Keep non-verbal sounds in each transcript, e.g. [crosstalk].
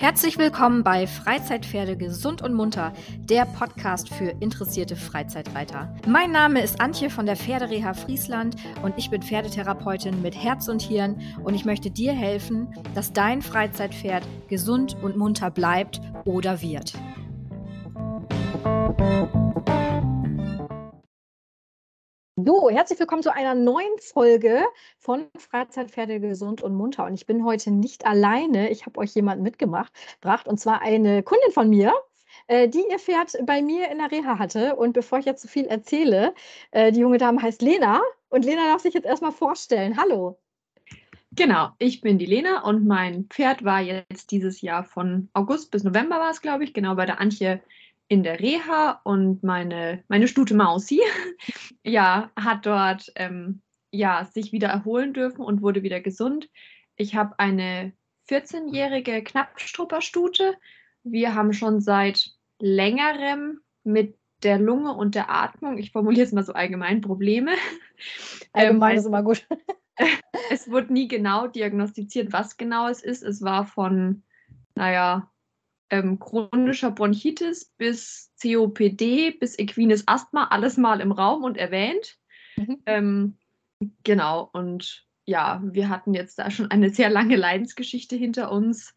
Herzlich willkommen bei Freizeitpferde gesund und munter, der Podcast für interessierte Freizeitreiter. Mein Name ist Antje von der Pferdereha Friesland und ich bin Pferdetherapeutin mit Herz und Hirn und ich möchte dir helfen, dass dein Freizeitpferd gesund und munter bleibt oder wird. So, herzlich willkommen zu einer neuen Folge von Freizeitpferde gesund und munter. Und ich bin heute nicht alleine. Ich habe euch jemanden mitgemacht, gebracht, und zwar eine Kundin von mir, äh, die ihr Pferd bei mir in der Reha hatte. Und bevor ich jetzt zu so viel erzähle, äh, die junge Dame heißt Lena. Und Lena darf sich jetzt erstmal vorstellen. Hallo. Genau, ich bin die Lena und mein Pferd war jetzt dieses Jahr von August bis November war es, glaube ich, genau bei der Antje in der Reha und meine, meine Stute Mausi, [laughs] ja, hat dort ähm, ja, sich wieder erholen dürfen und wurde wieder gesund. Ich habe eine 14-jährige Knappstrupperstute. Wir haben schon seit längerem mit der Lunge und der Atmung, ich formuliere es mal so allgemein, Probleme. [laughs] Allgemein ähm, ist immer gut. [laughs] es wurde nie genau diagnostiziert, was genau es ist. Es war von, naja, ähm, chronischer Bronchitis bis COPD bis equines Asthma, alles mal im Raum und erwähnt. Mhm. Ähm, genau, und ja, wir hatten jetzt da schon eine sehr lange Leidensgeschichte hinter uns.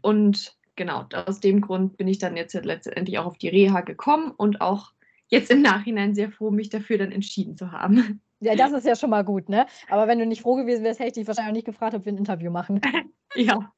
Und genau, aus dem Grund bin ich dann jetzt letztendlich auch auf die Reha gekommen und auch jetzt im Nachhinein sehr froh, mich dafür dann entschieden zu haben. Ja, das ist ja schon mal gut, ne? Aber wenn du nicht froh gewesen wärst, hätte ich dich wahrscheinlich auch nicht gefragt, ob wir ein Interview machen. [laughs] ja.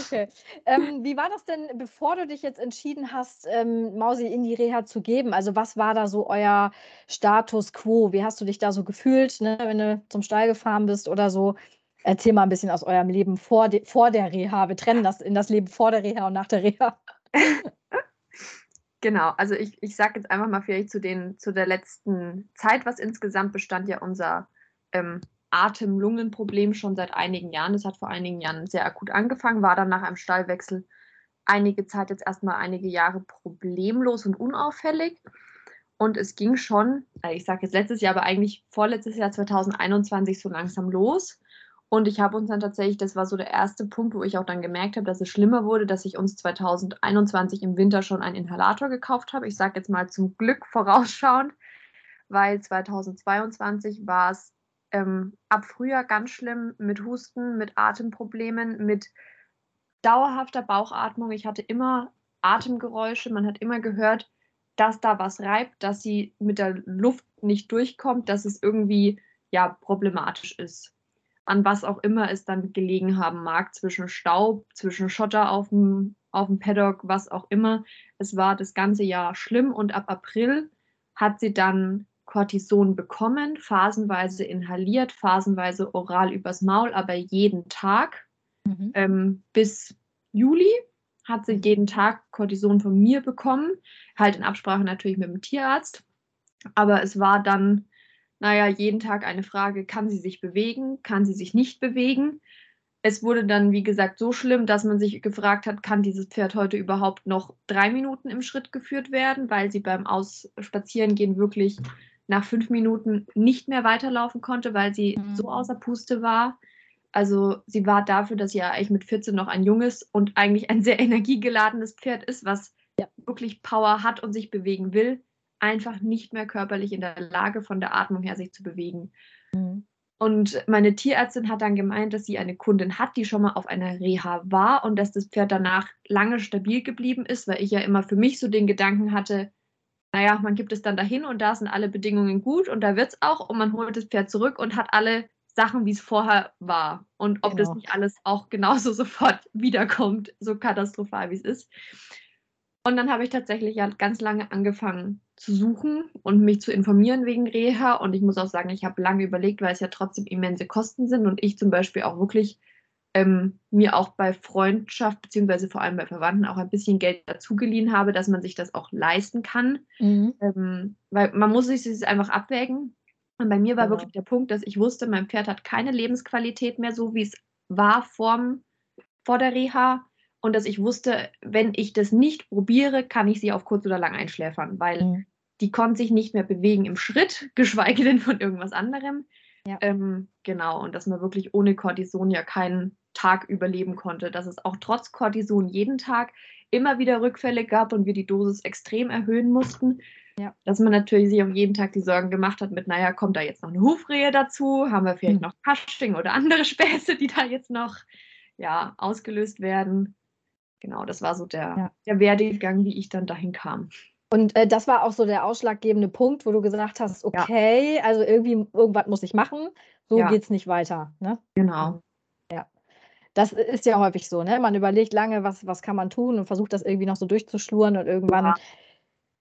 Okay. Ähm, wie war das denn, bevor du dich jetzt entschieden hast, ähm, Mausi in die Reha zu geben? Also was war da so euer Status quo? Wie hast du dich da so gefühlt, ne, wenn du zum Stall gefahren bist oder so? Erzähl mal ein bisschen aus eurem Leben vor, de vor der Reha. Wir trennen das in das Leben vor der Reha und nach der Reha. [laughs] Genau, also ich, ich sage jetzt einfach mal vielleicht zu, den, zu der letzten Zeit, was insgesamt bestand ja unser ähm, Atem-Lungen-Problem schon seit einigen Jahren. Das hat vor einigen Jahren sehr akut angefangen, war dann nach einem Stallwechsel einige Zeit jetzt erstmal einige Jahre problemlos und unauffällig. Und es ging schon, äh, ich sage jetzt letztes Jahr, aber eigentlich vorletztes Jahr 2021 so langsam los. Und ich habe uns dann tatsächlich, das war so der erste Punkt, wo ich auch dann gemerkt habe, dass es schlimmer wurde, dass ich uns 2021 im Winter schon einen Inhalator gekauft habe. Ich sage jetzt mal zum Glück vorausschauend, weil 2022 war es ähm, ab Frühjahr ganz schlimm mit Husten, mit Atemproblemen, mit dauerhafter Bauchatmung. Ich hatte immer Atemgeräusche, man hat immer gehört, dass da was reibt, dass sie mit der Luft nicht durchkommt, dass es irgendwie ja problematisch ist. An was auch immer es dann gelegen haben mag, zwischen Staub, zwischen Schotter auf dem, auf dem Paddock, was auch immer. Es war das ganze Jahr schlimm und ab April hat sie dann Cortison bekommen, phasenweise inhaliert, phasenweise oral übers Maul, aber jeden Tag. Mhm. Ähm, bis Juli hat sie jeden Tag Cortison von mir bekommen, halt in Absprache natürlich mit dem Tierarzt. Aber es war dann, naja, jeden Tag eine Frage, kann sie sich bewegen, kann sie sich nicht bewegen. Es wurde dann, wie gesagt, so schlimm, dass man sich gefragt hat, kann dieses Pferd heute überhaupt noch drei Minuten im Schritt geführt werden, weil sie beim Ausspazierengehen wirklich nach fünf Minuten nicht mehr weiterlaufen konnte, weil sie mhm. so außer Puste war. Also sie war dafür, dass sie ja eigentlich mit 14 noch ein junges und eigentlich ein sehr [laughs] energiegeladenes Pferd ist, was ja. wirklich Power hat und sich bewegen will, einfach nicht mehr körperlich in der Lage von der Atmung her sich zu bewegen. Mhm. Und meine Tierärztin hat dann gemeint, dass sie eine Kundin hat, die schon mal auf einer Reha war und dass das Pferd danach lange stabil geblieben ist, weil ich ja immer für mich so den Gedanken hatte, naja, man gibt es dann dahin und da sind alle Bedingungen gut und da wird es auch und man holt das Pferd zurück und hat alle Sachen, wie es vorher war. Und ob genau. das nicht alles auch genauso [laughs] sofort wiederkommt, so katastrophal wie es ist. Und dann habe ich tatsächlich ja ganz lange angefangen zu suchen und mich zu informieren wegen Reha. Und ich muss auch sagen, ich habe lange überlegt, weil es ja trotzdem immense Kosten sind und ich zum Beispiel auch wirklich ähm, mir auch bei Freundschaft, beziehungsweise vor allem bei Verwandten auch ein bisschen Geld dazugeliehen habe, dass man sich das auch leisten kann. Mhm. Ähm, weil man muss sich das einfach abwägen. Und bei mir war genau. wirklich der Punkt, dass ich wusste, mein Pferd hat keine Lebensqualität mehr, so wie es war vorm, vor der Reha. Und dass ich wusste, wenn ich das nicht probiere, kann ich sie auf kurz oder lang einschläfern, weil mhm. die konnte sich nicht mehr bewegen im Schritt, [laughs] geschweige denn von irgendwas anderem. Ja. Ähm, genau, und dass man wirklich ohne Cortison ja keinen Tag überleben konnte, dass es auch trotz Cortison jeden Tag immer wieder Rückfälle gab und wir die Dosis extrem erhöhen mussten. Ja. Dass man natürlich sich auf jeden Tag die Sorgen gemacht hat mit, naja, kommt da jetzt noch eine Hufrehe dazu? Haben wir vielleicht mhm. noch Fasching oder andere [laughs] Späße, die da jetzt noch ja, ausgelöst werden? Genau, das war so der, ja. der Werdegang, wie ich dann dahin kam. Und äh, das war auch so der ausschlaggebende Punkt, wo du gesagt hast, okay, ja. also irgendwie irgendwas muss ich machen, so ja. geht es nicht weiter. Ne? Genau. Das ist ja häufig so, ne? Man überlegt lange, was, was kann man tun und versucht das irgendwie noch so durchzuschluren und irgendwann ja.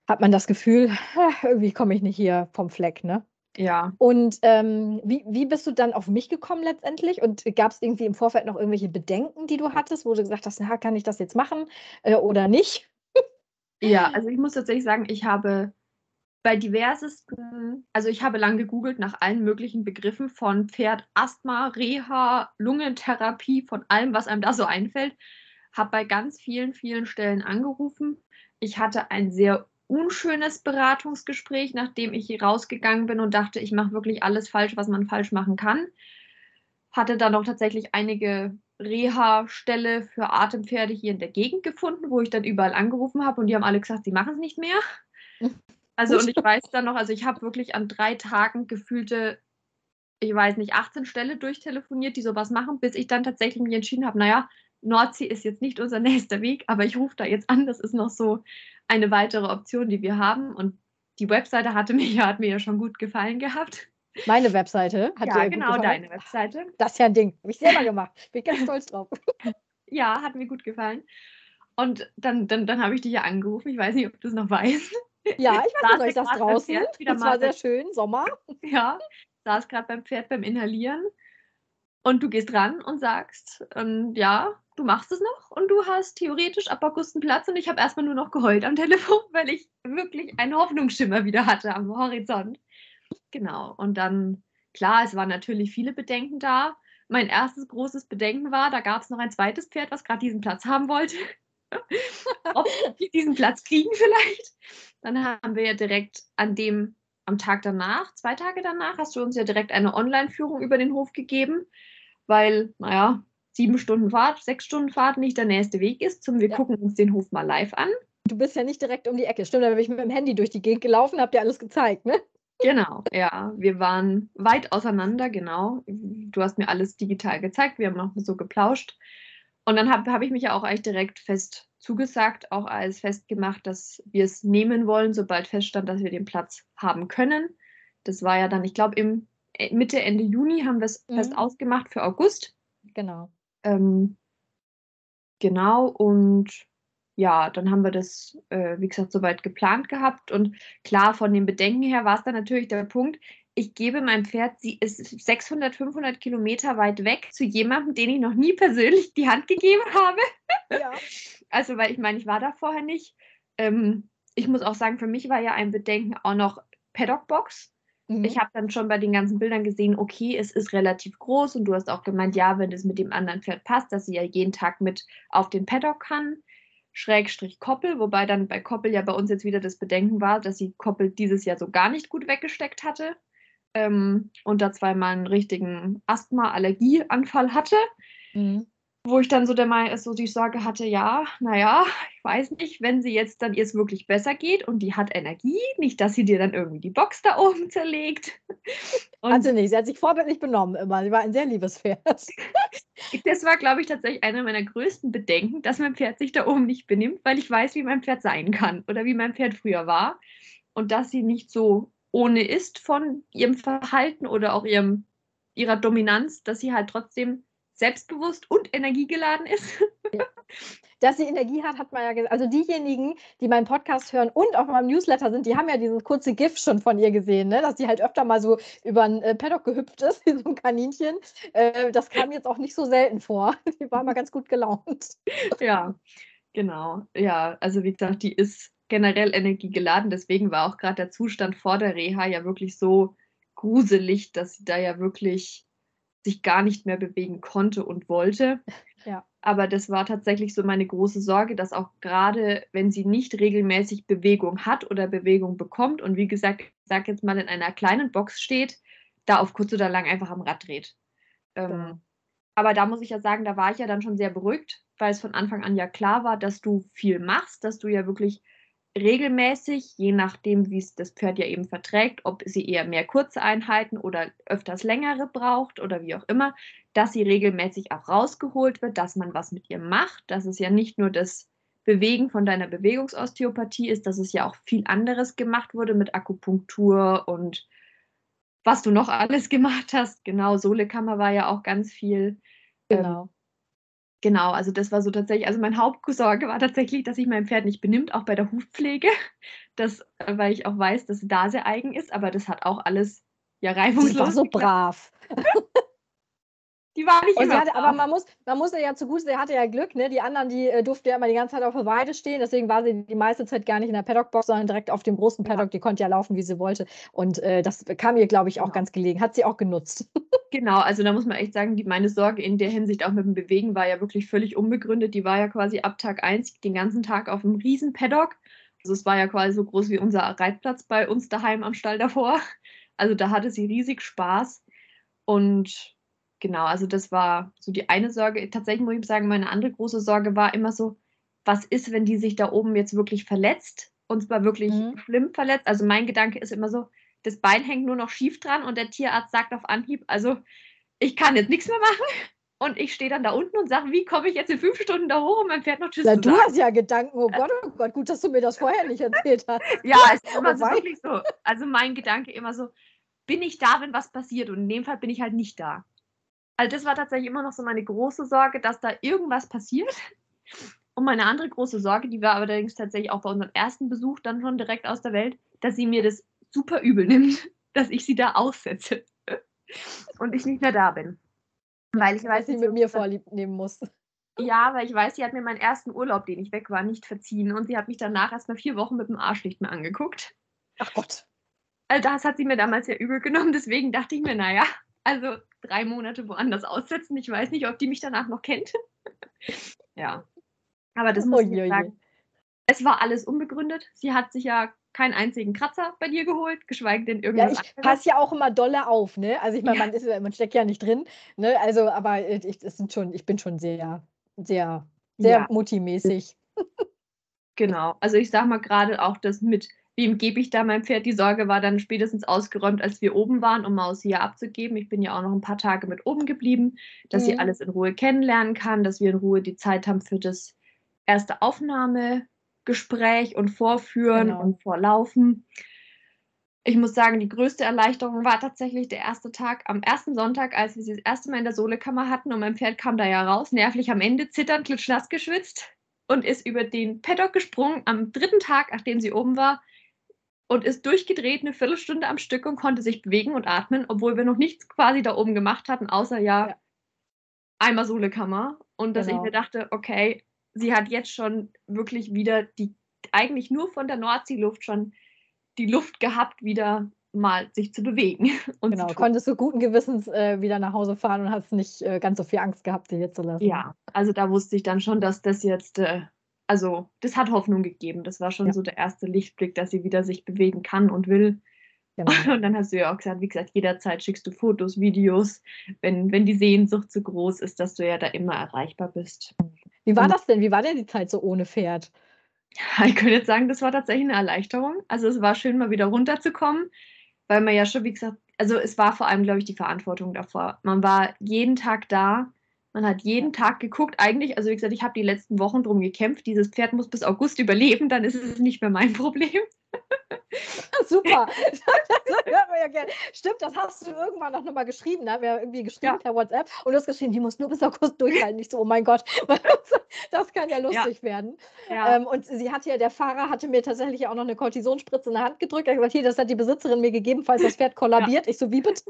hat man das Gefühl, [laughs] irgendwie komme ich nicht hier vom Fleck, ne? Ja. Und ähm, wie, wie bist du dann auf mich gekommen letztendlich? Und gab es irgendwie im Vorfeld noch irgendwelche Bedenken, die du hattest, wo du gesagt hast, na, kann ich das jetzt machen äh, oder nicht? Ja, also ich muss tatsächlich sagen, ich habe bei diversesten, also ich habe lang gegoogelt nach allen möglichen Begriffen von Pferd, Asthma, Reha, Lungentherapie, von allem, was einem da so einfällt, habe bei ganz vielen, vielen Stellen angerufen. Ich hatte ein sehr unschönes Beratungsgespräch, nachdem ich hier rausgegangen bin und dachte, ich mache wirklich alles falsch, was man falsch machen kann. Hatte dann noch tatsächlich einige Reha-Stelle für Atempferde hier in der Gegend gefunden, wo ich dann überall angerufen habe und die haben alle gesagt, sie machen es nicht mehr. Also und ich [laughs] weiß dann noch, also ich habe wirklich an drei Tagen gefühlte, ich weiß nicht, 18 Stelle durchtelefoniert, die sowas machen, bis ich dann tatsächlich mich entschieden habe, naja, Nordsee ist jetzt nicht unser [laughs] nächster Weg, aber ich rufe da jetzt an, das ist noch so eine weitere Option, die wir haben und die Webseite hatte ja, [laughs] hat mir ja schon gut gefallen gehabt. Meine Webseite hat ja, dir genau, deine Webseite. Das ist ja ein Ding. Habe ich selber gemacht. Bin ganz stolz drauf. ja, hat mir gut gefallen. Und dann, dann, dann habe ich dich ja angerufen. Ich weiß nicht, ob du es noch weißt. Ja, ich weiß nicht, [laughs] das draußen. Das war sehr schön, Sommer. [laughs] Ja, saß gerade beim Pferd beim Inhalieren. Und du gehst ran und sagst, ähm, ja, du machst es noch und du hast theoretisch ab August einen Platz. Und ich habe erstmal nur noch geheult am [laughs] Telefon, weil ich wirklich einen Hoffnungsschimmer wieder hatte am Horizont. Genau. Und dann, klar, es waren natürlich viele Bedenken da. Mein erstes großes Bedenken war, da gab es noch ein zweites Pferd, was gerade diesen Platz haben wollte. [laughs] Ob wir diesen Platz kriegen vielleicht. Dann haben wir ja direkt an dem, am Tag danach, zwei Tage danach, hast du uns ja direkt eine Online-Führung über den Hof gegeben, weil, naja, sieben Stunden Fahrt, sechs Stunden Fahrt nicht der nächste Weg ist, zum wir ja. gucken uns den Hof mal live an. Du bist ja nicht direkt um die Ecke. Stimmt, da bin ich mit dem Handy durch die Gegend gelaufen, habt ihr alles gezeigt, ne? Genau, ja. Wir waren weit auseinander, genau. Du hast mir alles digital gezeigt, wir haben noch so geplauscht. Und dann habe hab ich mich ja auch eigentlich direkt fest zugesagt, auch als festgemacht, dass wir es nehmen wollen, sobald feststand, dass wir den Platz haben können. Das war ja dann, ich glaube, im äh, Mitte, Ende Juni haben wir es mhm. fest ausgemacht für August. Genau. Ähm, genau, und ja, dann haben wir das, äh, wie gesagt, soweit geplant gehabt. Und klar, von den Bedenken her war es dann natürlich der Punkt, ich gebe mein Pferd, sie ist 600, 500 Kilometer weit weg zu jemandem, den ich noch nie persönlich die Hand gegeben habe. Ja. [laughs] Also, weil ich meine, ich war da vorher nicht. Ähm, ich muss auch sagen, für mich war ja ein Bedenken auch noch Paddockbox. Mhm. Ich habe dann schon bei den ganzen Bildern gesehen, okay, es ist relativ groß und du hast auch gemeint, ja, wenn es mit dem anderen Pferd passt, dass sie ja jeden Tag mit auf den Paddock kann. Schrägstrich Koppel, wobei dann bei Koppel ja bei uns jetzt wieder das Bedenken war, dass sie Koppel dieses Jahr so gar nicht gut weggesteckt hatte ähm, und da zweimal einen richtigen Asthma-Allergieanfall hatte. Mhm wo ich dann so der Meinung so die Sorge hatte, ja, naja, ich weiß nicht, wenn sie jetzt dann ihr es wirklich besser geht und die hat Energie, nicht, dass sie dir dann irgendwie die Box da oben zerlegt. [laughs] Und hat sie nicht, sie hat sich vorbildlich benommen immer, sie war ein sehr liebes Pferd. [laughs] das war, glaube ich, tatsächlich einer meiner größten Bedenken, dass mein Pferd sich da oben nicht benimmt, weil ich weiß, wie mein Pferd sein kann oder wie mein Pferd früher war und dass sie nicht so ohne ist von ihrem Verhalten oder auch ihrem, ihrer Dominanz, dass sie halt trotzdem selbstbewusst und energiegeladen ist. Ja. [laughs] Dass sie Energie hat, hat man ja gesagt. Also diejenigen, die meinen Podcast hören und auch in meinem Newsletter sind, die haben ja dieses kurze GIF schon von ihr gesehen, ne? dass sie halt öfter mal so über ein äh, Paddock gehüpft ist, [laughs] wie so ein Kaninchen. Äh, das kam jetzt auch nicht so selten vor. [laughs] Die war mal ganz gut gelaunt. Ja, genau. Ja, also wie gesagt, die ist generell energiegeladen. Deswegen war auch gerade der Zustand vor der Reha ja wirklich so gruselig, dass sie da ja wirklich sich gar nicht mehr bewegen konnte und wollte. Ja. Aber das war tatsächlich so meine große Sorge, dass auch gerade, wenn sie nicht regelmäßig Bewegung hat oder Bewegung bekommt und wie gesagt, ich sage jetzt mal in einer kleinen Box steht, da auf kurz oder lang einfach am Rad dreht. Ähm, aber da muss ich ja sagen, da war ich ja dann schon sehr beruhigt, weil es von Anfang an ja klar war, dass du viel machst, dass du ja wirklich regelmäßig, je nachdem, wie es das Pferd ja eben verträgt, ob sie eher mehr kurze Einheiten oder öfters längere braucht oder wie auch immer, dass sie regelmäßig auch rausgeholt wird, dass man was mit ihr macht, dass es ja nicht nur das Bewegen von deiner Bewegungsosteopathie ist, dass es ja auch viel anderes gemacht wurde mit Akupunktur und was du noch [laughs] alles gemacht hast. Genau, Solekammer war ja auch ganz viel. Genau. Ähm, Genau, also das war so tatsächlich, also mein Hauptsorge war tatsächlich, dass sich mein Pferd nicht benimmt, auch bei der Hufpflege. [laughs] Das, äh, weil ich auch weiß, dass sie da sehr eigen ist, aber das hat auch alles ja reibungslos. Sie war so brav. [laughs] Die war nicht und immer hatte, Aber man muss, man muss ja zu gut, sie hatte ja Glück, ne? Die anderen, die äh, durften ja immer die ganze Zeit auf der Weide stehen, deswegen war sie die meiste Zeit gar nicht in der Paddockbox, sondern direkt auf dem großen Paddock. Die konnte ja laufen, wie sie wollte. Und äh, das kam ihr, glaube ich, auch genau. ganz gelegen. Hat sie auch genutzt. [laughs] Genau, also da muss man echt sagen, die, meine Sorge in der Hinsicht auch mit dem Bewegen war ja wirklich völlig unbegründet. Die war ja quasi ab Tag 1 den ganzen Tag auf einem riesen Paddock. Also es war ja quasi so groß wie unser Reitplatz bei uns daheim am Stall davor. Also da hatte sie riesig Spaß. Und genau, also das war so die eine Sorge. Tatsächlich muss ich sagen, meine andere große Sorge war immer so, was ist, wenn die sich da oben jetzt wirklich verletzt? Und zwar wirklich mhm. schlimm verletzt. Also mein Gedanke ist immer so, das Bein hängt nur noch schief dran und der Tierarzt sagt auf Anhieb, also ich kann jetzt nichts mehr machen. Und ich stehe dann da unten und sage, wie komme ich jetzt in fünf Stunden da hoch, um mein Pferd noch Tschüss sagen? Du hast ja Gedanken, oh Gott, oh Gott, gut, dass du mir das vorher nicht erzählt hast. ja, es [laughs] ist immer so wirklich so. Also mein Gedanke immer so, bin ich da, wenn was passiert? Und in dem Fall bin ich halt nicht da. Also das war tatsächlich immer noch so meine große Sorge, dass da irgendwas passiert. Und meine andere große Sorge, die war allerdings tatsächlich auch bei unserem ersten Besuch dann schon direkt aus der Welt, dass sie mir das super übel nimmt, [laughs] dass ich sie da aussetze [laughs] und ich nicht mehr da bin. Weil ich weiß, dass sie mit mir vorlieb nehmen muss. Ja, weil ich weiß, sie hat mir meinen ersten Urlaub, den ich weg war, nicht verziehen und sie hat mich danach erst mal vier Wochen mit dem Arsch nicht mehr angeguckt. Ach Gott. Also das hat sie mir damals ja übel genommen, deswegen dachte ich mir, naja, also drei Monate woanders aussetzen. Ich weiß nicht, ob die mich danach noch kennt. [laughs] ja. Aber das muss oh, ich sagen. Es war alles unbegründet. Sie hat sich ja keinen einzigen Kratzer bei dir geholt, geschweige denn irgendwas. Ja, ich passe ja auch immer dolle auf, ne? Also ich meine, ja. man, man steckt ja nicht drin, ne? Also, aber ich, das sind schon, ich bin schon sehr, sehr, sehr ja. multimäßig. [laughs] Genau. Also ich sag mal gerade auch das mit, wem gebe ich da mein Pferd? Die Sorge war dann spätestens ausgeräumt, als wir oben waren, um Maus hier abzugeben. Ich bin ja auch noch ein paar Tage mit oben geblieben, dass mhm. sie alles in Ruhe kennenlernen kann, dass wir in Ruhe die Zeit haben für das erste Aufnahme Gespräch und Vorführen genau. und Vorlaufen. Ich muss sagen, die größte Erleichterung war tatsächlich der erste Tag am ersten Sonntag, als wir sie das erste Mal in der Solekammer hatten und mein Pferd kam da ja raus, nervlich am Ende, zitternd, klitschnass geschwitzt und ist über den Paddock gesprungen am dritten Tag, nachdem sie oben war und ist durchgedreht eine Viertelstunde am Stück und konnte sich bewegen und atmen, obwohl wir noch nichts quasi da oben gemacht hatten, außer ja, ja. einmal Solekammer. Und dass genau. ich mir dachte, okay, sie hat jetzt schon wirklich wieder die, eigentlich nur von der Nordseeluft schon die Luft gehabt, wieder mal sich zu bewegen. [laughs] Und genau, konntest du guten Gewissens äh, wieder nach Hause fahren und hast nicht äh, ganz so viel Angst gehabt, sie hier zu lassen. Ja, also da wusste ich dann schon, dass das jetzt, äh, also das hat Hoffnung gegeben. Das war schon ja. so der erste Lichtblick, dass sie wieder sich bewegen kann und will. Genau. [laughs] Und dann hast du ja auch gesagt, wie gesagt, jederzeit schickst du Fotos, Videos, wenn, wenn die Sehnsucht zu groß ist, dass du ja da immer erreichbar bist. Wie war das denn? Wie war denn die Zeit so ohne Pferd? [laughs] Ich könnte jetzt sagen, das war tatsächlich eine Erleichterung. Also es war schön, mal wieder runterzukommen, weil man ja schon, wie gesagt, also es war vor allem, glaube ich, die Verantwortung davor. Man war jeden Tag da, man hat jeden Tag geguckt. Eigentlich, also wie gesagt, ich habe die letzten Wochen drum gekämpft, dieses Pferd muss bis August überleben, dann ist es nicht mehr mein [laughs] Problem. [laughs] Super. [laughs] das hört man ja gerne. Stimmt, das hast du irgendwann noch mal geschrieben. Da haben wir irgendwie geschrieben ja. per WhatsApp und du hast geschrieben, die muss nur bis August durchhalten. Nicht so, oh mein Gott, [laughs] das kann ja lustig ja. werden. Ja. Ähm, und sie hat ja, der Fahrer hatte mir tatsächlich auch noch eine Kortisonspritze in der Hand gedrückt. Er hat gesagt, hier, das hat die Besitzerin mir gegeben, falls das Pferd kollabiert. Ich so, wie bitte?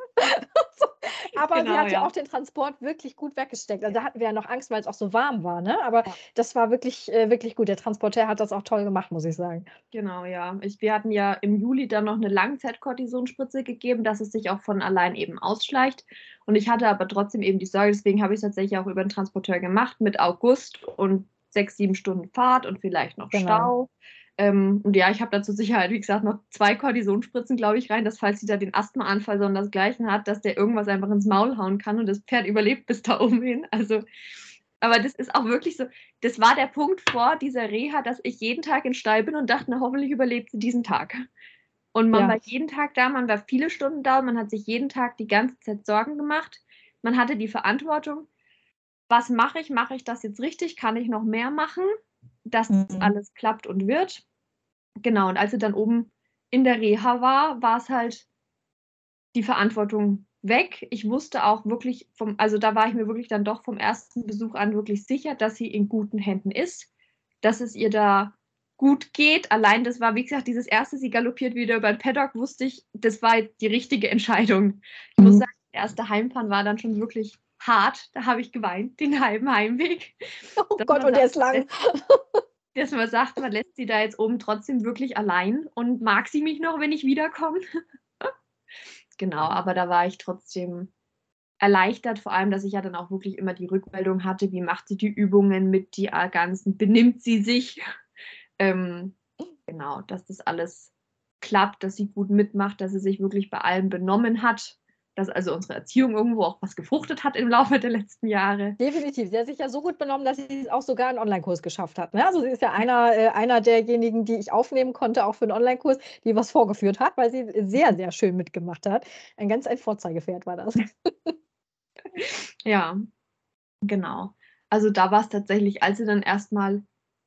Aber genau, sie hat ja auch den Transport wirklich gut weggesteckt. Also da hatten wir ja noch Angst, weil es auch so warm war. Ne? Aber das war wirklich, äh, wirklich gut. Der Transporteur hat das auch toll gemacht, muss ich sagen. Genau, ja. Ich, wir hatten ja im Juli dann noch eine Langzeit-Kortisonspritze gegeben, dass es sich auch von allein eben ausschleicht. Und ich hatte aber trotzdem eben die Sorge, deswegen habe ich es tatsächlich auch über den Transporteur gemacht mit August und sechs, sieben Stunden Fahrt und vielleicht noch genau. Stau. Ähm, und ja, ich habe da zur Sicherheit, wie gesagt, noch zwei Kortisonspritzen, glaube ich, rein, dass falls sie da den Asthmaanfall so das Gleiche hat, dass der irgendwas einfach ins Maul hauen kann und das Pferd überlebt bis da oben hin. Also, aber das ist auch wirklich so, das war der Punkt vor dieser Reha, dass ich jeden Tag in Stall bin und dachte, na, hoffentlich überlebt sie diesen Tag. Und man ja. war jeden Tag da, man war viele Stunden da, man hat sich jeden Tag die ganze Zeit Sorgen gemacht. Man hatte die Verantwortung, was mache ich? Mache ich das jetzt richtig? Kann ich noch mehr machen? dass mhm. das alles klappt und wird. Genau, und als sie dann oben in der Reha war, war es halt die Verantwortung weg. Ich wusste auch wirklich vom, also da war ich mir wirklich dann doch vom ersten Besuch an wirklich sicher, dass sie in guten Händen ist, dass es ihr da gut geht. Allein das war, wie gesagt, dieses erste, sie galoppiert wieder über den Paddock, wusste ich, das war die richtige Entscheidung. Ich mhm. muss sagen, der erste Heimfahren war dann schon wirklich hart. Da habe ich geweint, den halben Heimweg. [laughs] Oh Gott, und der ist lang. [laughs] Dass man sagt, man lässt sie da jetzt oben trotzdem wirklich allein und mag sie mich noch, wenn ich wiederkomme. Genau, aber da war ich trotzdem erleichtert, vor allem, dass ich ja dann auch wirklich immer die Rückmeldung hatte, wie macht sie die Übungen mit die ganzen, benimmt sie sich. [laughs] Ähm, genau, dass das alles klappt, dass sie gut mitmacht, dass sie sich wirklich bei allem benommen hat dass also unsere Erziehung irgendwo auch was gefruchtet hat im Laufe der letzten Jahre. Definitiv. Sie hat sich ja so gut benommen, dass sie es auch sogar einen Online-Kurs geschafft hat. Ne? Also sie ist ja einer, äh, einer derjenigen, die ich aufnehmen konnte, auch für einen Online-Kurs, die was vorgeführt hat, weil sie sehr, sehr schön mitgemacht hat. Ein ganz ein Vorzeigepferd war das. [laughs] ja, genau. Also da war es tatsächlich, als sie dann erstmal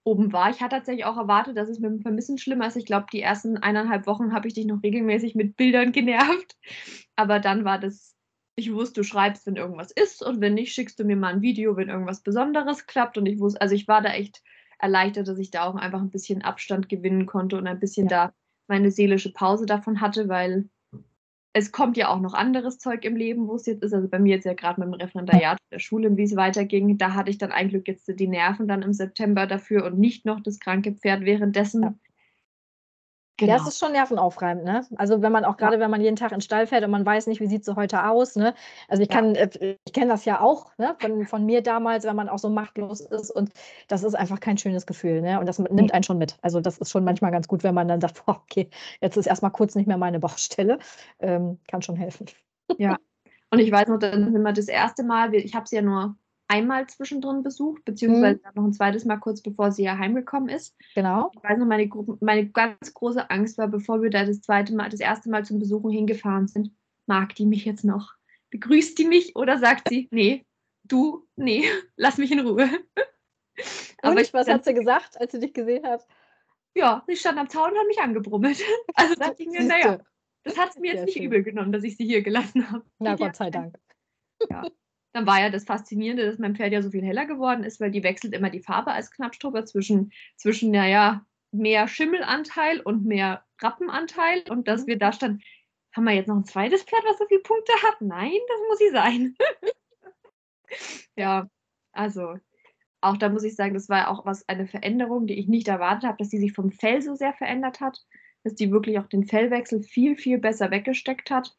oben war. Ich hatte tatsächlich auch erwartet, dass es mit dem Vermissen schlimmer ist. Ich glaube, die ersten eineinhalb Wochen habe ich dich noch regelmäßig mit Bildern genervt. Aber dann war das, ich wusste, du schreibst, wenn irgendwas ist und wenn nicht, schickst du mir mal ein Video, wenn irgendwas Besonderes klappt. Und ich wusste, also ich war da echt erleichtert, dass ich da auch einfach ein bisschen Abstand gewinnen konnte und ein bisschen ja. da meine seelische Pause davon hatte, weil es kommt ja auch noch anderes Zeug im Leben, wo es jetzt ist. Also bei mir jetzt ja gerade mit dem Referendariat der Schule, wie es weiterging. Da hatte ich dann ein Glück jetzt die Nerven dann im September dafür und nicht noch das kranke Pferd währenddessen. Ja. Genau. Ja, es ist schon nervenaufreibend, ne? Also wenn man auch gerade, ja. wenn man jeden Tag in den Stall fährt und man weiß nicht, wie sieht sie heute aus, ne? Also ich kann, ja. äh, ich kenne das ja auch, ne? Von, von mir damals, wenn man auch so machtlos ist und das ist einfach kein schönes Gefühl, ne? Und das nimmt einen schon mit. Also das ist schon manchmal ganz gut, wenn man dann sagt, [laughs] boah, okay, jetzt ist erstmal kurz nicht mehr meine Baustelle. Ähm, kann schon helfen. Ja. [laughs] Und ich weiß noch, dann sind wir das erste Mal, ich habe sie ja nur einmal zwischendrin besucht, beziehungsweise mhm. noch ein zweites Mal kurz bevor sie ja heimgekommen ist. Genau. Ich weiß noch, meine, meine ganz große Angst war, bevor wir da das zweite Mal, das erste Mal zum Besuchen hingefahren sind, mag die mich jetzt noch? Begrüßt die mich oder sagt sie, nee, du, nee, [laughs] lass mich in Ruhe. [laughs] Aber ich, was hat sie gesagt, als sie dich gesehen hat? Ja, sie stand am Zaun und hat mich angebrummelt. [laughs] Also dachte ich mir, naja, das hat es mir jetzt nicht schön. übel genommen, dass ich sie hier gelassen habe. Na, Gott sei Dank. Ja. Dann war ja das Faszinierende, dass mein Pferd ja so viel heller geworden ist, weil die wechselt immer die Farbe als Knappstrupper zwischen, zwischen naja, mehr Schimmelanteil und mehr Rappenanteil. Und dass wir da standen, haben wir jetzt noch ein zweites Pferd, was so viele Punkte hat? Nein, das muss sie sein. [laughs] ja, also auch da muss ich sagen, das war auch was eine Veränderung, die ich nicht erwartet habe, dass die sich vom Fell so sehr verändert hat, dass die wirklich auch den Fellwechsel viel, viel besser weggesteckt hat.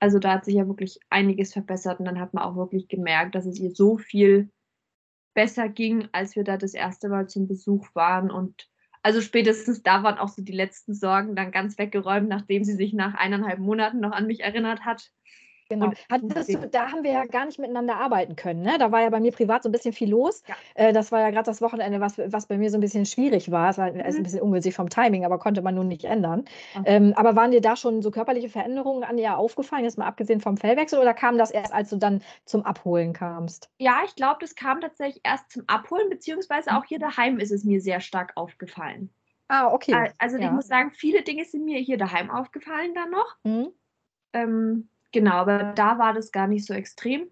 Also da hat sich ja wirklich einiges verbessert und dann hat man auch wirklich gemerkt, dass es ihr so viel besser ging, als wir da das erste Mal zum Besuch waren. Und also spätestens da waren auch so die letzten Sorgen dann ganz weggeräumt, nachdem sie sich nach eineinhalb Monaten noch an mich erinnert hat. Genau. Hattest du, da haben wir ja gar nicht miteinander arbeiten können. Ne? Da war ja bei mir privat so ein bisschen viel los. Ja. Äh, das war ja gerade das Wochenende, was, was bei mir so ein bisschen schwierig war. Es war mhm. ein bisschen ungünstig vom Timing, aber konnte man nun nicht ändern. Okay. Ähm, aber waren dir da schon so körperliche Veränderungen an ihr aufgefallen, jetzt mal abgesehen vom Fellwechsel, oder kam das erst, als du dann zum Abholen kamst? Ja, ich glaube, das kam tatsächlich erst zum Abholen, beziehungsweise auch hier daheim ist es mir sehr stark aufgefallen. Ah, okay. Also ja. ich muss sagen, viele Dinge sind mir hier daheim aufgefallen dann noch. Mhm. Ähm, Genau, aber da war das gar nicht so extrem.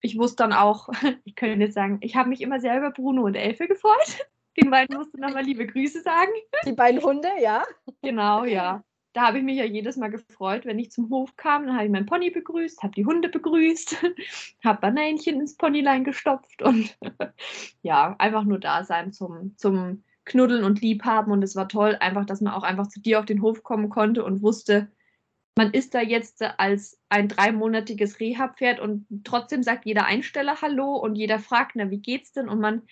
Ich wusste dann auch, [laughs] ich könnte jetzt sagen, ich habe mich immer sehr über Bruno und Elfe gefreut. [laughs] Den beiden musste nochmal liebe Grüße sagen. Die beiden Hunde, ja. Genau, ja. Da habe ich mich ja jedes Mal gefreut, wenn ich zum Hof kam. Dann habe ich meinen Pony begrüßt, habe die Hunde begrüßt, [laughs] habe Bananchen ins Ponylein gestopft und ja, einfach nur da sein zum, zum Knuddeln und Liebhaben. Und es war toll, einfach, dass man auch einfach zu dir auf den Hof kommen konnte und wusste, man ist da jetzt als ein dreimonatiges Reha-Pferd und trotzdem sagt jeder Einsteller Hallo und jeder fragt, na, wie geht's denn? Und man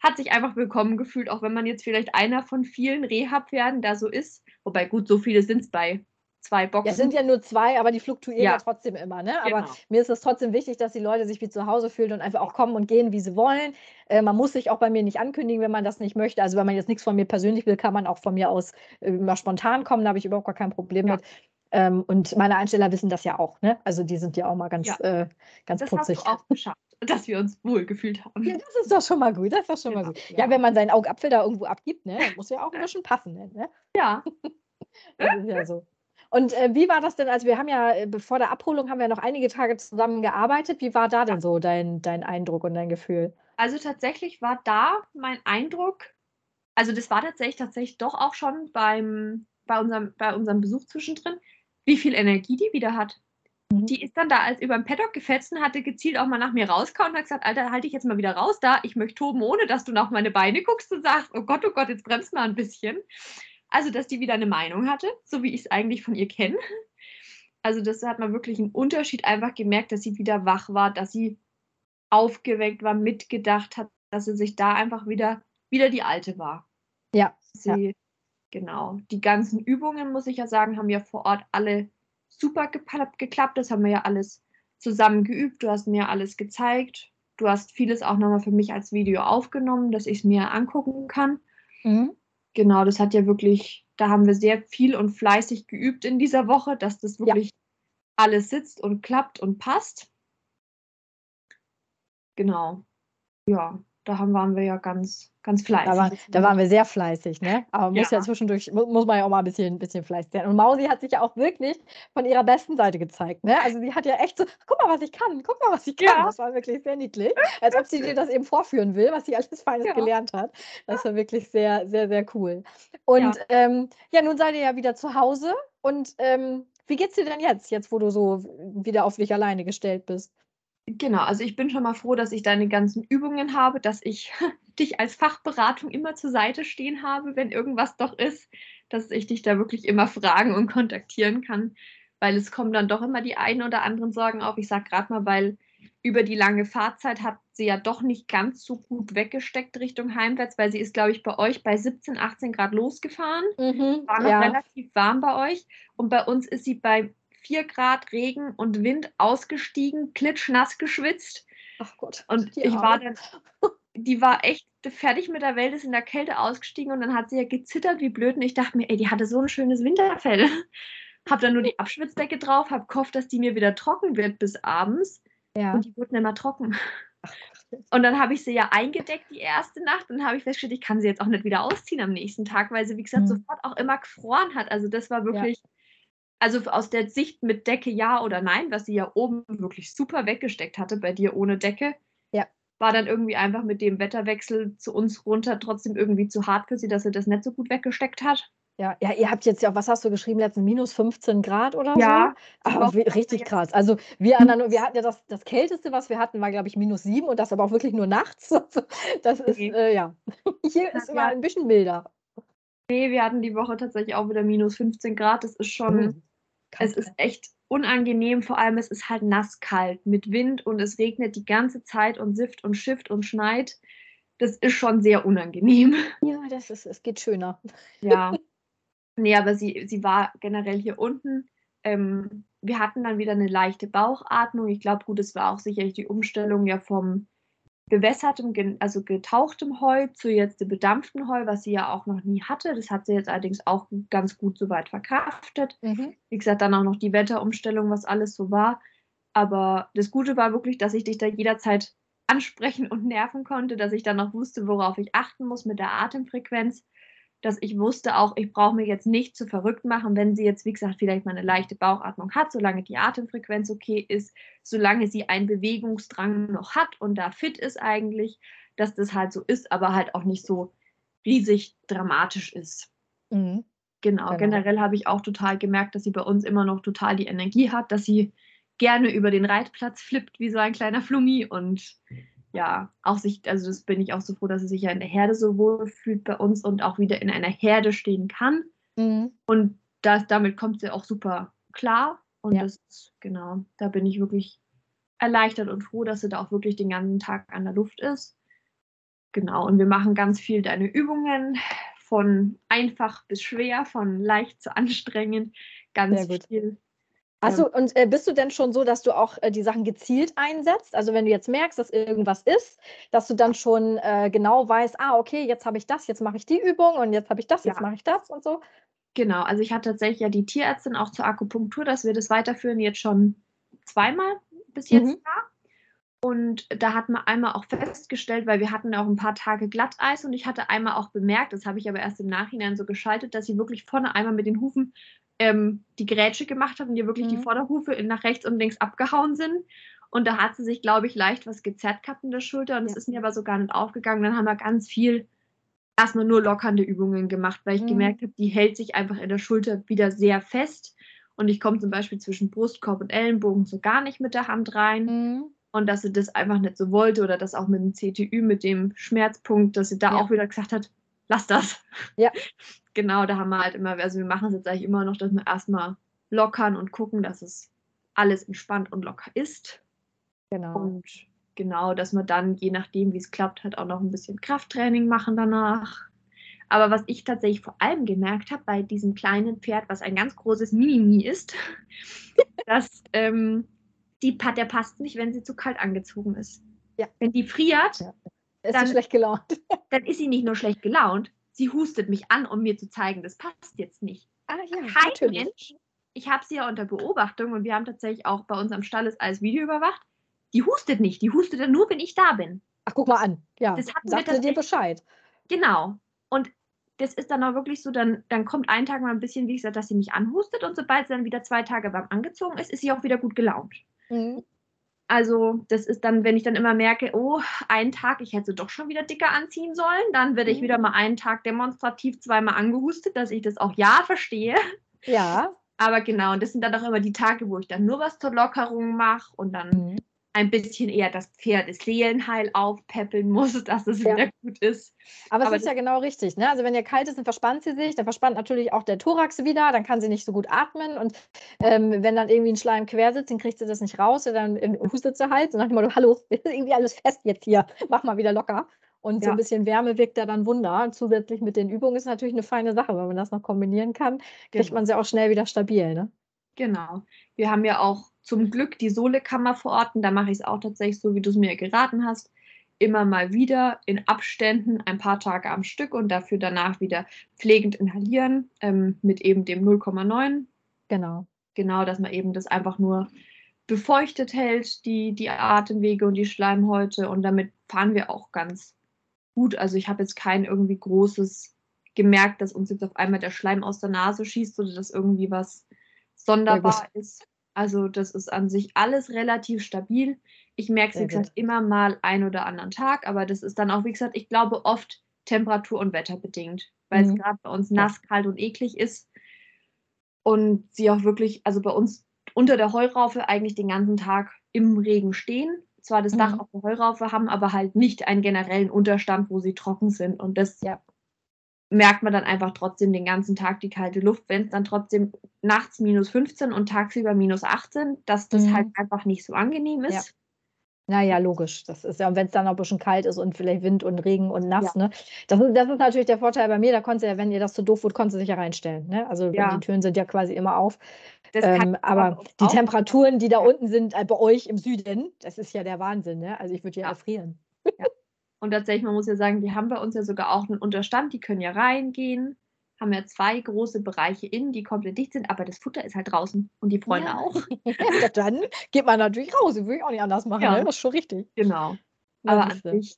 hat sich einfach willkommen gefühlt, auch wenn man jetzt vielleicht einer von vielen Rehab-Pferden da so ist. Wobei gut, so viele sind es bei zwei Boxen. Ja, es sind ja nur zwei, aber die fluktuieren ja, ja trotzdem immer. Ne? Aber genau. mir ist es trotzdem wichtig, dass die Leute sich wie zu Hause fühlen und einfach auch kommen und gehen, wie sie wollen. Äh, man muss sich auch bei mir nicht ankündigen, wenn man das nicht möchte. Also wenn man jetzt nichts von mir persönlich will, kann man auch von mir aus äh, immer spontan kommen. Da habe ich überhaupt gar kein Problem ja. mit. Ähm, und meine Einsteller wissen das ja auch. Ne? Also die sind ja auch mal ganz, ja. äh, ganz das putzig. Hast du auch geschafft, [laughs] dass wir uns wohl gefühlt haben. Ja, das ist doch schon mal gut. Das ist doch schon mal gut. Ja, wenn man seinen Augapfel da irgendwo abgibt, ne, muss ja auch ein bisschen passen. Ne? [laughs] Ja. das ist ja so. Und äh, wie war das denn? Also wir haben ja äh, bevor der Abholung haben wir noch einige Tage zusammen gearbeitet. Wie war da denn so dein, dein Eindruck und dein Gefühl? Also tatsächlich war da mein Eindruck, also das war tatsächlich tatsächlich doch auch schon beim, bei, unserem, bei unserem Besuch zwischendrin, wie viel Energie die wieder hat. Mhm. Die ist dann da als über den Paddock gefetzt und hatte gezielt auch mal nach mir rausgehauen und hat gesagt, Alter, halte ich jetzt mal wieder raus da. Ich möchte toben, ohne dass du nach meine Beine guckst und sagst, oh Gott, oh Gott, jetzt bremst mal ein bisschen. Also, dass die wieder eine Meinung hatte, so wie ich es eigentlich von ihr kenne. Also, das hat man wirklich einen Unterschied einfach gemerkt, dass sie wieder wach war, dass sie aufgeweckt war, mitgedacht hat, dass sie sich da einfach wieder, wieder die Alte war. Ja. Sie, ja. Genau. Die ganzen Übungen, muss ich ja sagen, haben ja vor Ort alle super geklappt. Das haben wir ja alles zusammen geübt. Du hast mir alles gezeigt. Du hast vieles auch nochmal für mich als Video aufgenommen, dass ich es mir angucken kann. Mhm. Genau, das hat ja wirklich, da haben wir sehr viel und fleißig geübt in dieser Woche, dass das wirklich ja. alles sitzt und klappt und passt. Genau. Ja, da haben, waren wir ja ganz, ganz fleißig. Da, war, da waren wir sehr fleißig, ne? Aber muss ja, ja zwischendurch, muss man ja auch mal ein bisschen, bisschen fleißig sein. Und Mausi hat sich ja auch wirklich von ihrer besten Seite gezeigt, ne? Also sie hat ja echt so, guck mal, was ich kann, guck mal, was ich kann. Ja. Das war wirklich sehr niedlich. Als ob sie dir das eben vorführen will, was sie alles Feines ja. gelernt hat. Das war wirklich sehr, sehr, sehr cool. Und ja, ähm, ja nun seid ihr ja wieder zu Hause. Und ähm, wie geht's dir denn jetzt, jetzt wo du so wieder auf dich alleine gestellt bist? Genau, also ich bin schon mal froh, dass ich deine ganzen Übungen habe, dass ich [laughs] dich als Fachberatung immer zur Seite stehen habe, wenn irgendwas doch ist, dass ich dich da wirklich immer fragen und kontaktieren kann, weil es kommen dann doch immer die einen oder anderen Sorgen auf. Ich sage gerade mal, weil über die lange Fahrzeit hat sie ja doch nicht ganz so gut weggesteckt Richtung heimwärts, weil sie ist, glaube ich, bei euch bei 17, 18 Grad losgefahren. Mhm, war noch ja. relativ warm bei euch. Und bei uns ist sie bei 4 Grad Regen und Wind ausgestiegen, klitschnass geschwitzt. Ach Gott. Und ich war dann, die war echt fertig mit der Welt, ist in der Kälte ausgestiegen und dann hat sie ja gezittert wie blöd und ich dachte mir, ey, die hatte so ein schönes Winterfell. [laughs] hab dann nur die Abschwitzdecke drauf, hab gehofft, dass die mir wieder trocken wird bis abends. Ja. Und die wurden immer trocken. Und dann habe ich sie ja eingedeckt die erste Nacht und habe ich festgestellt, ich kann sie jetzt auch nicht wieder ausziehen am nächsten Tag, weil sie, wie gesagt, mhm. sofort auch immer gefroren hat. Also das war wirklich, ja also aus der Sicht mit Decke ja oder nein, was sie ja oben wirklich super weggesteckt hatte, bei dir ohne Decke, ja. war dann irgendwie einfach mit dem Wetterwechsel zu uns runter trotzdem irgendwie zu hart für sie, dass sie das nicht so gut weggesteckt hat. Ja, ja, ihr habt jetzt ja, was hast du geschrieben, letztens minus 15 Grad oder ja, so? Ja, richtig krass. Also wir anderen, wir hatten ja das, das Kälteste, was wir hatten, war, glaube ich, minus 7 und das aber auch wirklich nur nachts. [laughs] Das ist, äh, ja. [laughs] Hier ist immer ein bisschen milder. Nee, wir hatten die Woche tatsächlich auch wieder minus 15 Grad. Das ist schon, mhm. Es ist echt unangenehm, vor allem es ist halt nasskalt mit Wind und es regnet die ganze Zeit und sift und schifft und schneit. Das ist schon sehr unangenehm. [laughs] Ja, das ist, es geht schöner. Ja. [laughs] Nee, aber sie, sie war generell hier unten. Ähm, wir hatten dann wieder eine leichte Bauchatmung. Ich glaube, gut, es war auch sicherlich die Umstellung ja vom bewässertem, also getauchtem Heu zu jetzt dem bedampften Heu, was sie ja auch noch nie hatte. Das hat sie jetzt allerdings auch ganz gut soweit verkraftet. Mhm. Wie gesagt, dann auch noch die Wetterumstellung, was alles so war. Aber das Gute war wirklich, dass ich dich da jederzeit ansprechen und nerven konnte, dass ich dann noch wusste, worauf ich achten muss mit der Atemfrequenz dass ich wusste auch, ich brauche mir jetzt nicht zu verrückt machen, wenn sie jetzt, wie gesagt, vielleicht mal eine leichte Bauchatmung hat, solange die Atemfrequenz okay ist, solange sie einen Bewegungsdrang noch hat und da fit ist eigentlich, dass das halt so ist, aber halt auch nicht so riesig dramatisch ist. Mhm. Genau, genau, generell habe ich auch total gemerkt, dass sie bei uns immer noch total die Energie hat, dass sie gerne über den Reitplatz flippt wie so ein kleiner Flummi und ja, auch sich, also das bin ich auch so froh, dass sie sich ja in der Herde so wohl fühlt bei uns und auch wieder in einer Herde stehen kann. Mhm. Und das, damit kommt sie auch super klar. Und ja. das, genau, da bin ich wirklich erleichtert und froh, dass sie da auch wirklich den ganzen Tag an der Luft ist. Genau, und wir machen ganz viel deine Übungen, von einfach bis schwer, von leicht zu anstrengend, ganz viel. Also und äh, bist du denn schon so, dass du auch äh, die Sachen gezielt einsetzt? Also wenn du jetzt merkst, dass irgendwas ist, dass du dann schon äh, genau weißt, ah, okay, jetzt habe ich das, jetzt mache ich die Übung und jetzt habe ich das, jetzt mache ich das und so? Genau, also ich hatte tatsächlich ja die Tierärztin auch zur Akupunktur, dass wir das weiterführen, jetzt schon zweimal bis jetzt mhm. da. Und da hat man einmal auch festgestellt, weil wir hatten auch ein paar Tage Glatteis und ich hatte einmal auch bemerkt, das habe ich aber erst im Nachhinein so geschaltet, dass sie wirklich vorne einmal mit den Hufen ähm, die Grätsche gemacht hat und ihr wirklich mhm. die Vorderhufe nach rechts und links abgehauen sind. Und da hat sie sich, glaube ich, leicht was gezerrt gehabt in der Schulter und es ja. ist mir aber so gar nicht aufgegangen. Dann haben wir ganz viel erstmal nur lockernde Übungen gemacht, weil ich mhm. gemerkt habe, die hält sich einfach in der Schulter wieder sehr fest. Und ich komme zum Beispiel zwischen Brustkorb und Ellenbogen so gar nicht mit der Hand rein. Mhm. Und dass sie das einfach nicht so wollte oder das auch mit dem CTÜ, mit dem Schmerzpunkt, dass sie da ja. auch wieder gesagt hat, lass das. Ja. [laughs] genau, da haben wir halt immer, also wir machen es jetzt eigentlich immer noch, dass wir erstmal lockern und gucken, dass es alles entspannt und locker ist. Genau. Und genau, dass wir dann, je nachdem, wie es klappt, halt auch noch ein bisschen Krafttraining machen danach. Aber was ich tatsächlich vor allem gemerkt habe bei diesem kleinen Pferd, was ein ganz großes Mimimi ist, [laughs] dass ähm, die, der passt nicht, wenn sie zu kalt angezogen ist. Ja. Wenn die friert, ja. ist dann, sie schlecht gelaunt. dann ist sie nicht nur schlecht gelaunt, sie hustet mich an, um mir zu zeigen, das passt jetzt nicht. Ah, ja, Kein natürlich. Mensch, ich habe sie ja unter Beobachtung und wir haben tatsächlich auch bei uns am Stall ist alles Video überwacht. Die hustet nicht, die hustet dann nur, wenn ich da bin. Ach, guck mal an. Ja, das hatten sagte wir dir Bescheid. Genau. Und das ist dann auch wirklich so, dann, dann kommt ein Tag mal ein bisschen, wie gesagt, dass sie mich anhustet und sobald sie dann wieder zwei Tage warm angezogen ist, ist sie auch wieder gut gelaunt. Mhm. Also, das ist dann, wenn ich dann immer merke, oh, einen Tag, ich hätte doch schon wieder dicker anziehen sollen, dann werde ich mhm. wieder mal einen Tag demonstrativ zweimal angehustet, dass ich das auch ja verstehe. Ja. Aber genau, und das sind dann auch immer die Tage, wo ich dann nur was zur Lockerung mache und dann mhm ein bisschen eher das Pferd des Seelenheil aufpäppeln muss, [laughs] dass es ja. wieder gut ist. Aber, es ist ja genau richtig. Ne? Also wenn ihr kalt ist, dann verspannt sie sich, dann verspannt natürlich auch der Thorax wieder, dann kann sie nicht so gut atmen und ähm, wenn dann irgendwie ein Schleim quer sitzt, dann kriegt sie das nicht raus, dann hustet sie halt und dem Motto, hallo, ist [laughs] irgendwie alles fest jetzt hier, mach mal wieder locker. Und ja. so ein bisschen Wärme wirkt da dann Wunder. Und zusätzlich mit den Übungen ist natürlich eine feine Sache, wenn man das noch kombinieren kann, kriegt genau. man sie auch schnell wieder stabil. Ne? Genau. Wir haben ja auch zum Glück die Solekammer verorten. Da mache ich es auch tatsächlich so, wie du es mir geraten hast. Immer mal wieder in Abständen ein paar Tage am Stück und dafür danach wieder pflegend inhalieren ähm, mit eben dem 0,9. Genau. Genau, dass man eben das einfach nur befeuchtet hält, die, die Atemwege und die Schleimhäute. Und damit fahren wir auch ganz gut. Also ich habe jetzt kein irgendwie großes gemerkt, dass uns jetzt auf einmal der Schleim aus der Nase schießt oder dass irgendwie was sonderbar ist. Also das ist an sich alles relativ stabil. Ich merke es, wie gesagt, immer mal ein oder anderen Tag, aber das ist dann auch, wie gesagt, ich glaube oft Temperatur- und Wetterbedingt, weil mhm. es gerade bei uns nass, kalt und eklig ist. Und sie auch wirklich, also bei uns unter der Heuraufe eigentlich den ganzen Tag im Regen stehen. Zwar das mhm. Dach auf der Heuraufe haben, aber halt nicht einen generellen Unterstand, wo sie trocken sind. Und das ja merkt man dann einfach trotzdem den ganzen Tag die kalte Luft, wenn es dann trotzdem nachts minus 15 und tagsüber minus 18, dass das mhm. halt einfach nicht so angenehm ist. Ja. Naja, logisch. Das ist ja, wenn es dann noch ein bisschen kalt ist und vielleicht Wind und Regen und nass, ja. ne? Das ist, das ist natürlich der Vorteil bei mir, da konntest du ja, wenn ihr das zu doof wird, konntest du sich ja reinstellen. Ne? Also ja. die Türen sind ja quasi immer auf. Ähm, aber die Temperaturen, die da unten sind, äh, bei euch im Süden, das ist ja der Wahnsinn, ne? Also ich würde ja erfrieren. Ja. Und tatsächlich, man muss ja sagen, die haben bei uns ja sogar auch einen Unterstand, die können ja reingehen, haben ja zwei große Bereiche innen, die komplett dicht sind, aber das Futter ist halt draußen und die Freunde ja. auch. [laughs] ja, dann geht man natürlich raus, würde ich auch nicht anders machen, ja. ne? das ist schon richtig. Genau. Aber an sich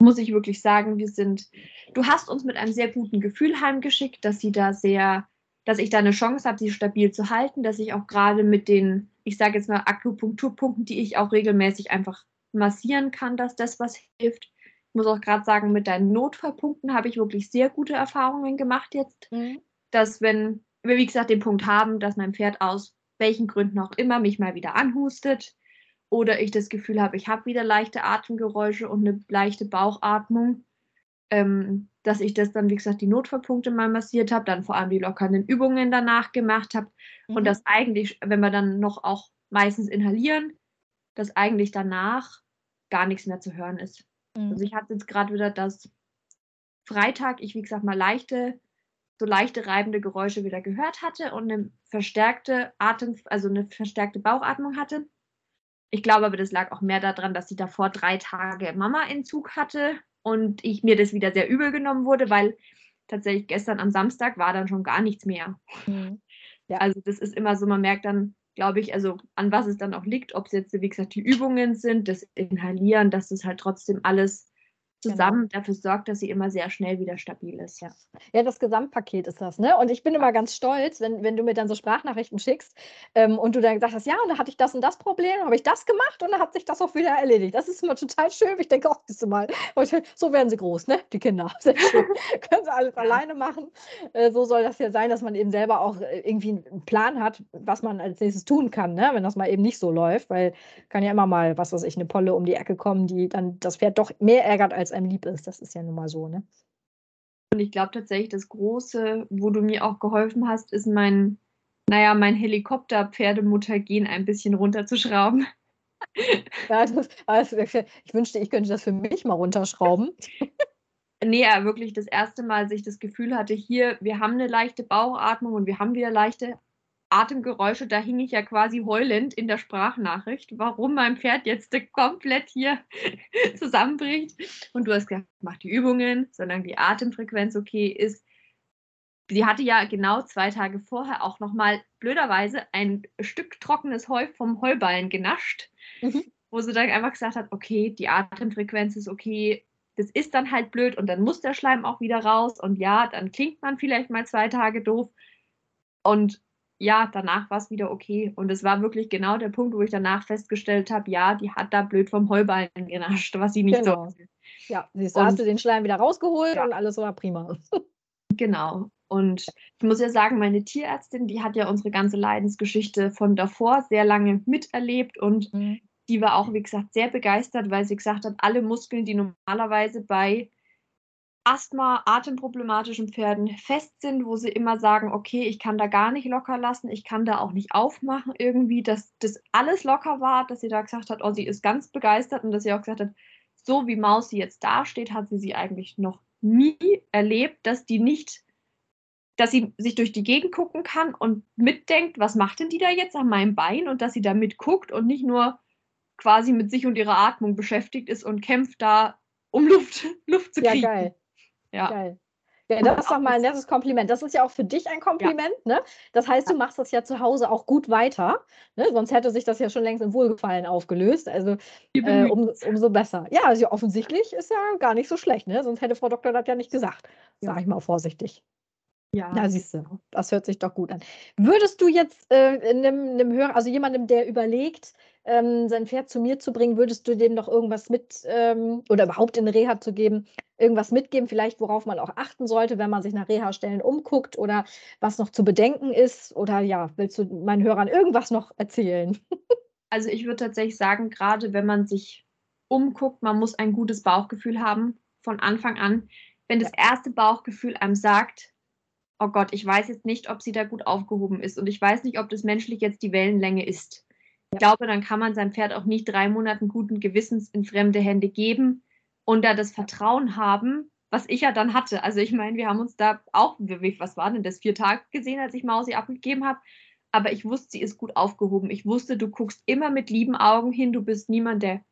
muss ich wirklich sagen, wir sind, du hast uns mit einem sehr guten Gefühl heimgeschickt, dass sie da sehr, dass ich da eine Chance habe, sie stabil zu halten, dass ich auch gerade mit den, ich sage jetzt mal, Akupunkturpunkten, die ich auch regelmäßig einfach massieren kann, dass das was hilft. Ich muss auch gerade sagen, mit deinen Notfallpunkten habe ich wirklich sehr gute Erfahrungen gemacht jetzt, mhm. dass wenn wir, wie gesagt, den Punkt haben, dass mein Pferd aus welchen Gründen auch immer mich mal wieder anhustet oder ich das Gefühl habe, ich habe wieder leichte Atemgeräusche und eine leichte Bauchatmung, ähm, dass ich das dann, wie gesagt, die Notfallpunkte mal massiert habe, dann vor allem die lockernden Übungen danach gemacht habe mhm. und dass eigentlich, wenn wir dann noch auch meistens inhalieren, dass eigentlich danach gar nichts mehr zu hören ist. Mhm. Also ich hatte jetzt gerade wieder das Freitag, ich wie gesagt mal leichte, so leichte reibende Geräusche wieder gehört hatte und eine verstärkte Atem, also eine verstärkte Bauchatmung hatte. Ich glaube aber, das lag auch mehr daran, dass sie davor drei Tage Mama-Entzug hatte und ich mir das wieder sehr übel genommen wurde, weil tatsächlich gestern am Samstag war dann schon gar nichts mehr. Mhm. Ja. Also das ist immer so, man merkt dann, glaube ich, also an was es dann auch liegt, ob es jetzt, wie gesagt, die Übungen sind, das Inhalieren, dass es halt trotzdem alles. Zusammen genau. dafür sorgt, dass sie immer sehr schnell wieder stabil ist. Ja. ja, das Gesamtpaket ist das. Ne? Und ich bin immer ganz stolz, wenn, wenn du mir dann so Sprachnachrichten schickst ähm, und du dann gesagt hast, ja, und da hatte ich das und das Problem, habe ich das gemacht und dann hat sich das auch wieder erledigt. Das ist immer total schön. Ich denke, auch, siehst du mal, so werden sie groß, ne? die Kinder. [laughs] Sehr schön. Können sie alles alleine machen. Äh, so soll das ja sein, dass man eben selber auch äh, irgendwie einen Plan hat, was man als nächstes tun kann, ne? wenn das mal eben nicht so läuft, weil kann ja immer mal, was weiß ich, eine Polle um die Ecke kommen, die dann das Pferd doch mehr ärgert als es einem lieb ist. Das ist ja nun mal so, ne? Und ich glaube tatsächlich, das Große, wo du mir auch geholfen hast, ist mein, naja, mein Helikopter-Pferdemutter-Gen ein bisschen runterzuschrauben. [laughs] Ja, das, also ich wünschte, ich könnte das für mich mal runterschrauben. [laughs] Nee, ja, wirklich das erste Mal, dass ich das Gefühl hatte, hier, wir haben eine leichte Bauchatmung und wir haben wieder leichte Atemgeräusche, da hing ich ja quasi heulend in der Sprachnachricht, warum mein Pferd jetzt komplett hier [laughs] zusammenbricht. Und du hast gesagt, mach die Übungen, solange die Atemfrequenz okay ist. Sie hatte ja genau zwei Tage vorher auch nochmal blöderweise ein Stück trockenes Heu vom Heuballen genascht, mhm. wo sie dann einfach gesagt hat, okay, die Atemfrequenz ist okay, das ist dann halt blöd und dann muss der Schleim auch wieder raus und ja, dann klingt man vielleicht mal zwei Tage doof. Und ja, danach war es wieder okay. Und es war wirklich genau der Punkt, wo ich danach festgestellt habe, ja, die hat da blöd vom Heuballen genascht, was sie nicht genau. so. Ja, siehst du, hast du den Schleim wieder rausgeholt ja. und alles war prima. [laughs] Genau. Und ich muss ja sagen, meine Tierärztin, die hat ja unsere ganze Leidensgeschichte von davor sehr lange miterlebt und mhm. die war auch, wie gesagt, sehr begeistert, weil sie gesagt hat, alle Muskeln, die normalerweise bei Asthma, atemproblematischen Pferden fest sind, wo sie immer sagen, okay, ich kann da gar nicht locker lassen, ich kann da auch nicht aufmachen irgendwie, dass das alles locker war, dass sie da gesagt hat, oh, sie ist ganz begeistert und dass sie auch gesagt hat, so wie Mausi jetzt dasteht, hat sie sie eigentlich noch nie erlebt, dass die nicht, dass sie sich durch die Gegend gucken kann und mitdenkt, was macht denn die da jetzt an meinem Bein und dass sie da mitguckt und nicht nur quasi mit sich und ihrer Atmung beschäftigt ist und kämpft da, um Luft, [laughs] Luft zu kriegen. Ja, geil. Ja. Geil. Ja, das ist doch mal ein nettes Kompliment. Das ist ja auch für dich ein Kompliment. Ja. Ne? Das heißt, du machst das ja zu Hause auch gut weiter. Ne? Sonst hätte sich das ja schon längst im Wohlgefallen aufgelöst. Also äh, um, umso besser. Ja, also offensichtlich ist ja gar nicht so schlecht. Ne? Sonst hätte Frau Doktor das ja nicht gesagt. Sag ich mal vorsichtig. Ja. Na, siehst du, das hört sich doch gut an. Würdest du jetzt äh, einem, einem Hörer, also jemandem, der überlegt, ähm, sein Pferd zu mir zu bringen, würdest du dem noch irgendwas mit ähm, oder überhaupt in Reha zu geben, irgendwas mitgeben, vielleicht worauf man auch achten sollte, wenn man sich nach Reha-Stellen umguckt oder was noch zu bedenken ist? Oder ja, willst du meinen Hörern irgendwas noch erzählen? [laughs] Also ich würde tatsächlich sagen, gerade wenn man sich umguckt, man muss ein gutes Bauchgefühl haben von Anfang an. Wenn das erste Bauchgefühl einem sagt, oh Gott, ich weiß jetzt nicht, ob sie da gut aufgehoben ist und ich weiß nicht, ob das menschlich jetzt die Wellenlänge ist. Ich glaube, dann kann man sein Pferd auch nicht drei Monaten guten Gewissens in fremde Hände geben und da das Vertrauen haben, was ich ja dann hatte. Also ich meine, wir haben uns da auch, was war denn das, vier Tage gesehen, als ich Mausi abgegeben habe. Aber ich wusste, sie ist gut aufgehoben. Ich wusste, du guckst immer mit lieben Augen hin. Du bist niemand, der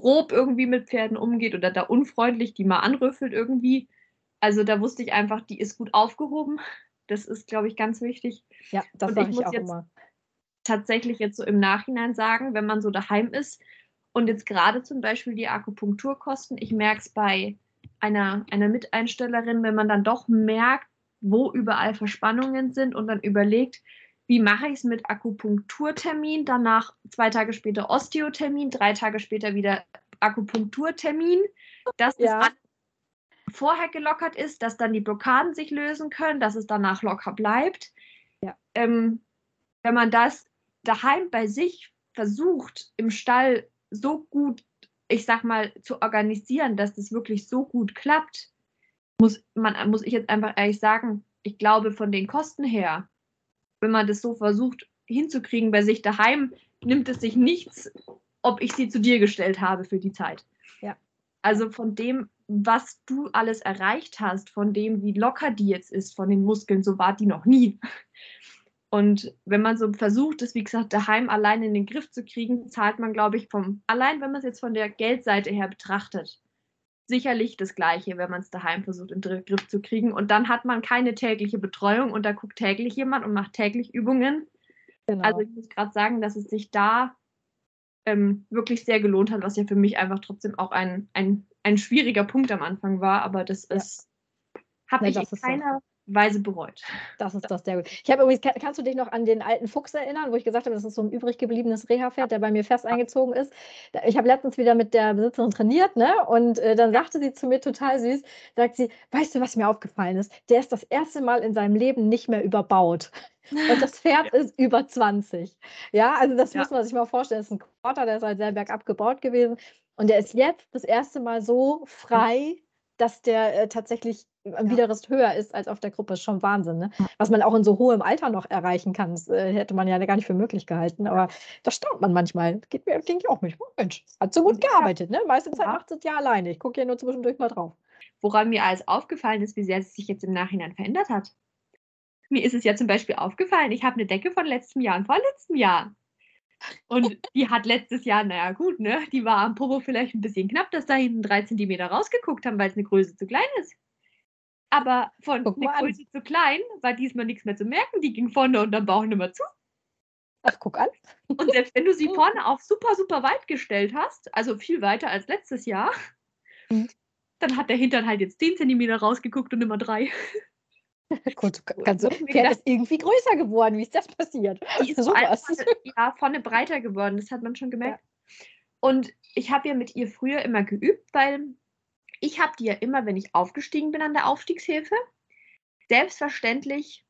grob irgendwie mit Pferden umgeht oder da unfreundlich die mal anrüffelt irgendwie. Also da wusste ich einfach, die ist gut aufgehoben. Das ist, glaube ich, ganz wichtig. Ja, das sage ich, ich auch immer. Tatsächlich jetzt so im Nachhinein sagen, wenn man so daheim ist und jetzt gerade zum Beispiel die Akupunkturkosten, ich merke es bei einer, einer Miteinstellerin, wenn man dann doch merkt, wo überall Verspannungen sind und dann überlegt, wie mache ich es mit Akupunkturtermin, danach zwei Tage später Osteotermin, drei Tage später wieder Akupunkturtermin. Das ja. ist vorher gelockert ist, dass dann die Blockaden sich lösen können, dass es danach locker bleibt. Ja. Ähm, wenn man das daheim bei sich versucht, im Stall so gut, ich sag mal, zu organisieren, dass das wirklich so gut klappt, muss, man, muss ich jetzt einfach ehrlich sagen, ich glaube, von den Kosten her, wenn man das so versucht hinzukriegen bei sich daheim, nimmt es sich nichts, ob ich sie zu dir gestellt habe für die Zeit. Ja, Also von dem, was du alles erreicht hast, von dem, wie locker die jetzt ist, von den Muskeln, so war die noch nie. Und wenn man so versucht, es wie gesagt daheim allein in den Griff zu kriegen, zahlt man, glaube ich, vom allein, wenn man es jetzt von der Geldseite her betrachtet, sicherlich das Gleiche, wenn man es daheim versucht, in den Griff zu kriegen. Und dann hat man keine tägliche Betreuung und da guckt täglich jemand und macht täglich Übungen. Genau. Also ich muss gerade sagen, dass es sich da ähm, wirklich sehr gelohnt hat, was ja für mich einfach trotzdem auch ein, ein, ein schwieriger Punkt am Anfang war. Aber das ja. ist, habe ich in keiner Weise bereut. Das ist das sehr gut. Ich habe übrigens, kannst du dich noch an den alten Fuchs erinnern, wo ich gesagt habe, das ist so ein übrig gebliebenes Reha-Pferd, der bei mir fest eingezogen ist. Ich habe letztens wieder mit der Besitzerin trainiert, ne? Und äh, dann sagte sie zu mir total süß, sagt sie, weißt du, was mir aufgefallen ist? Der ist das erste Mal in seinem Leben nicht mehr überbaut. Und das [laughs] Pferd ja. ist über 20. Ja, also das ja. muss man sich mal vorstellen. Das ist ein Quarter, der ist halt sehr bergab gebaut gewesen. Und der ist jetzt das erste Mal so frei, dass der äh, tatsächlich am ja. Widerrist höher ist als auf der Gruppe, ist schon Wahnsinn. Ne? Was man auch in so hohem Alter noch erreichen kann, das äh, hätte man ja gar nicht für möglich gehalten. Aber da staunt man manchmal. Geht mir, denke ich auch nicht. Oh, Mensch, hat so gut gearbeitet. Ne? Meiste Zeit ja. macht es ja alleine. Ich gucke ja nur zwischendurch mal drauf. Woran mir alles aufgefallen ist, wie sehr es sich jetzt im Nachhinein verändert hat. Mir ist es ja zum Beispiel aufgefallen, ich habe eine Decke von letztem Jahr und vorletztem Jahr. Und die hat letztes Jahr, naja gut, ne, die war am Popo vielleicht ein bisschen knapp, dass da hinten drei Zentimeter rausgeguckt haben, weil es eine Größe zu klein ist. Aber von einer Größe zu klein war diesmal nichts mehr zu merken. Die ging vorne und am Bauch nicht mehr zu. Ach, guck an. Und selbst wenn du sie [laughs] vorne auf super, super weit gestellt hast, also viel weiter als letztes Jahr, mhm. dann hat der Hintern halt jetzt 10 cm rausgeguckt und immer drei. [laughs] Gut, kannst du, Pferd ist irgendwie größer geworden. Wie ist das passiert? Die ist [laughs] so ja, vorne breiter geworden, das hat man schon gemerkt. Ja. Und ich habe ja mit ihr früher immer geübt, weil ich habe die ja immer, wenn ich aufgestiegen bin an der Aufstiegshilfe, selbstverständlich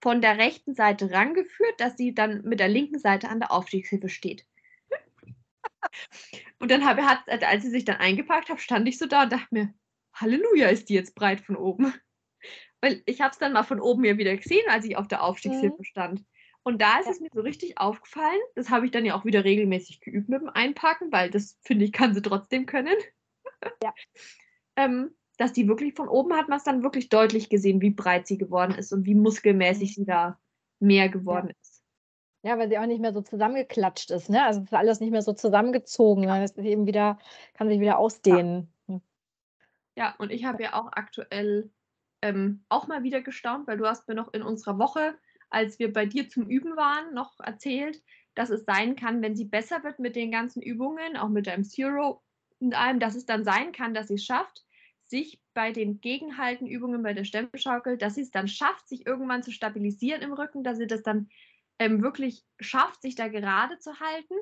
von der rechten Seite rangeführt, dass sie dann mit der linken Seite an der Aufstiegshilfe steht. [laughs] Und dann habe hat, als sie sich dann eingepackt hat, stand ich so da und dachte mir, Halleluja, ist die jetzt breit von oben. Weil ich habe es dann mal von oben ja wieder gesehen, als ich auf der Aufstiegshilfe mhm. stand. Und da ist ja. es mir so richtig aufgefallen. Das habe ich dann ja auch wieder regelmäßig geübt mit dem Einpacken, weil das finde ich, kann sie trotzdem können. [laughs] Ja. ähm, dass die wirklich von oben hat man es dann wirklich deutlich gesehen, wie breit sie geworden ist und wie muskelmäßig sie da mehr geworden ja. ist. Ja, weil sie auch nicht mehr so zusammengeklatscht ist, ne? Also es ist alles nicht mehr so zusammengezogen, sondern es ist eben wieder, kann sich wieder ausdehnen. Ja, hm. ja und ich habe ja auch aktuell ähm, auch mal wieder gestaunt, weil du hast mir noch in unserer Woche, als wir bei dir zum Üben waren, noch erzählt, dass es sein kann, wenn sie besser wird mit den ganzen Übungen, auch mit deinem Zero und allem, dass es dann sein kann, dass sie es schafft, sich bei den Gegenhaltenübungen bei der Stemmenschaukel, dass sie es dann schafft, sich irgendwann zu stabilisieren im Rücken, dass sie das dann ähm, wirklich schafft, sich da gerade zu halten.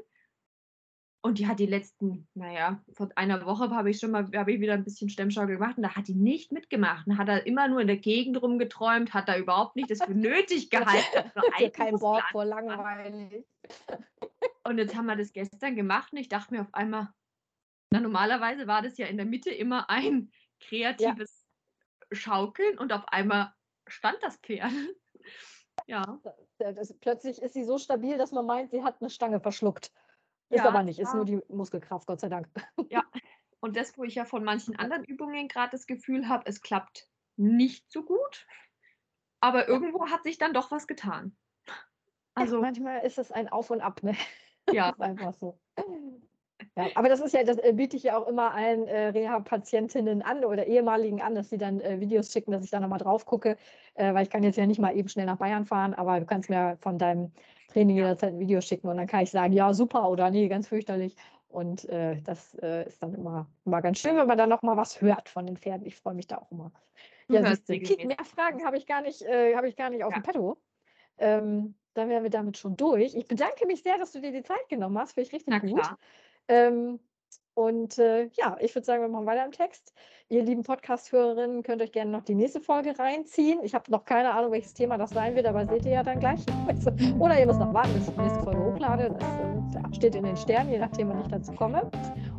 Und die hat die letzten, naja, vor einer Woche habe ich schon mal, habe ich wieder ein bisschen Stemmschaukel gemacht und da hat die nicht mitgemacht. Da hat er immer nur in der Gegend rumgeträumt, hat da überhaupt nicht das für nötig [laughs] gehalten. Kein Wort vor langweilig. Und jetzt haben wir das gestern gemacht und ich dachte mir auf einmal, na, normalerweise war das ja in der Mitte immer ein kreatives ja. Schaukeln und auf einmal stand das Pferd. [laughs] ja. Das, das, plötzlich ist sie so stabil, dass man meint, sie hat eine Stange verschluckt. Ist ja, aber nicht, ist nur die Muskelkraft, Gott sei Dank. Ja, [laughs] und das, wo ich ja von manchen anderen Übungen gerade das Gefühl habe, es klappt nicht so gut, aber irgendwo hat sich dann doch was getan. Also ja, manchmal ist es ein Auf und Ab, ne? Ja. [laughs] einfach so. Ja, aber das ist ja, das äh, biete ich ja auch immer allen äh, Reha-Patientinnen an oder ehemaligen an, dass sie dann äh, Videos schicken, dass ich da nochmal drauf gucke, äh, weil ich kann jetzt ja nicht mal eben schnell nach Bayern fahren, aber du kannst mir von deinem Training jederzeit ein Video schicken und dann kann ich sagen, ja, super oder nee, ganz fürchterlich. Und äh, das äh, ist dann immer, immer ganz schön, wenn man dann nochmal was hört von den Pferden. Ich freue mich da auch immer. Ja, siehst du, mehr Fragen habe ich gar nicht, habe ich gar nicht auf ja. dem Petto. Ähm, dann wären wir damit schon durch. Ich bedanke mich sehr, dass du dir die Zeit genommen hast. Finde ich richtig Na, gut. Klar. Ähm, und äh, ja, ich würde sagen, wir machen weiter im Text. Ihr lieben Podcast-Hörerinnen könnt euch gerne noch die nächste Folge reinziehen. Ich habe noch keine Ahnung, welches Thema das sein wird, aber seht ihr ja dann gleich. [laughs] Oder ihr müsst noch warten, bis ich die nächste Folge hochlade. Das äh, steht in den Sternen, je nachdem, wann ich dazu komme.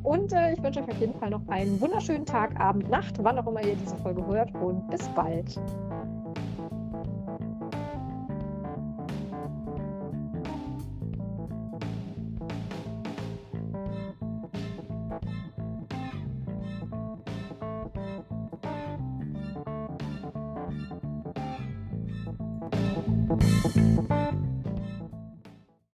Und äh, ich wünsche euch auf jeden Fall noch einen wunderschönen Tag, Abend, Nacht, wann auch immer ihr diese Folge hört. Und bis bald.